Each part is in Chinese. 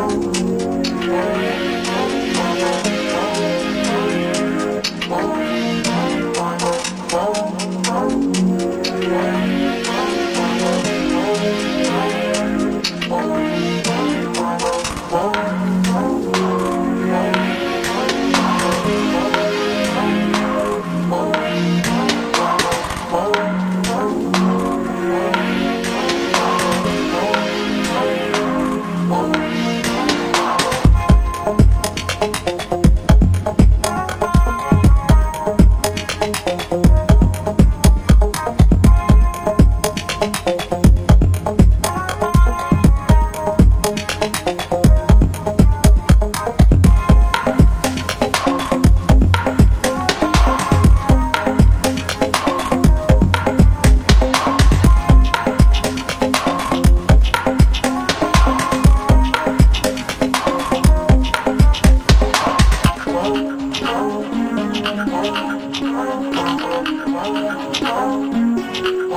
know.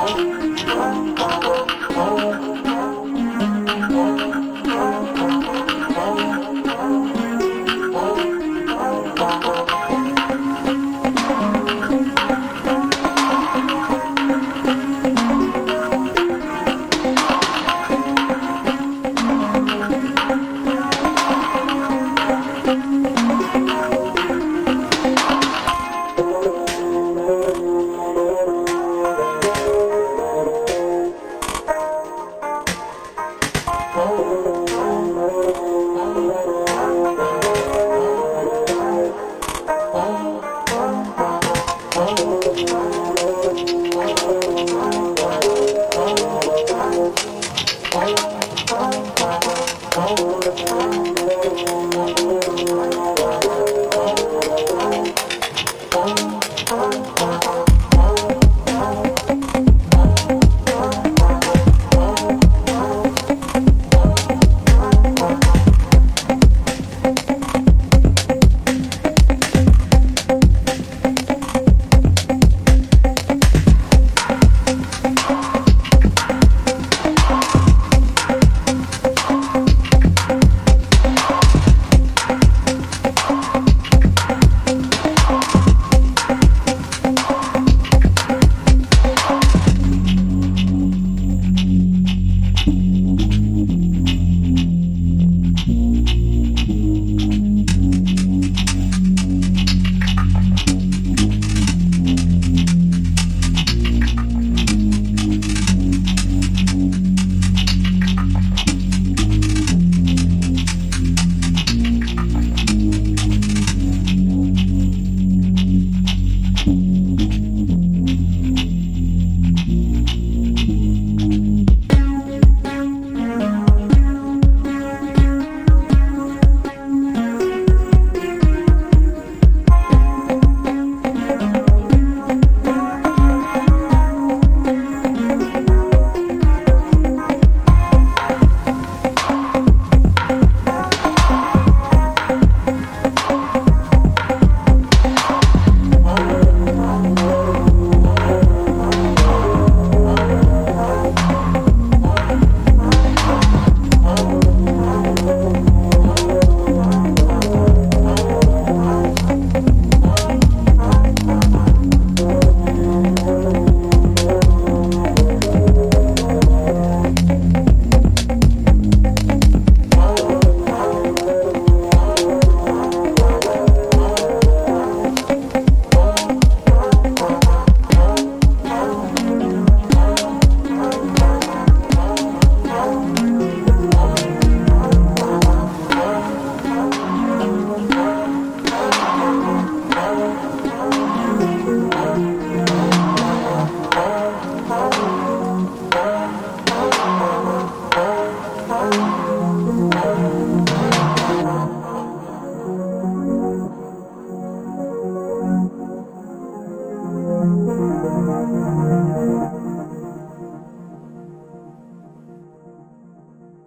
哦。